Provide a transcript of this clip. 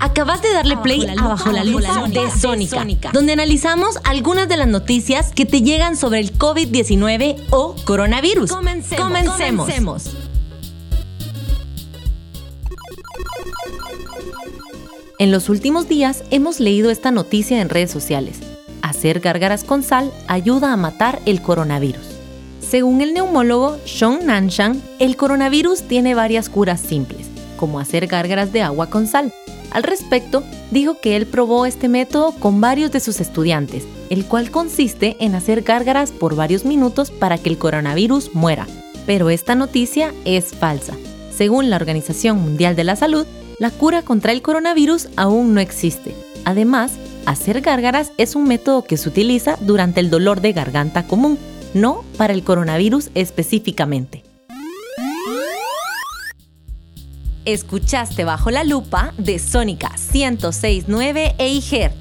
Acabas de darle play a Bajo la Lupa de Sónica, donde analizamos algunas de las noticias que te llegan sobre el COVID-19 o coronavirus. Comencemos. En los últimos días hemos leído esta noticia en redes sociales. Hacer gárgaras con sal ayuda a matar el coronavirus. Según el neumólogo Sean Nanshan, el coronavirus tiene varias curas simples, como hacer gárgaras de agua con sal, al respecto, dijo que él probó este método con varios de sus estudiantes, el cual consiste en hacer gárgaras por varios minutos para que el coronavirus muera. Pero esta noticia es falsa. Según la Organización Mundial de la Salud, la cura contra el coronavirus aún no existe. Además, hacer gárgaras es un método que se utiliza durante el dolor de garganta común, no para el coronavirus específicamente. Escuchaste bajo la lupa de Sónica 1069 EIGER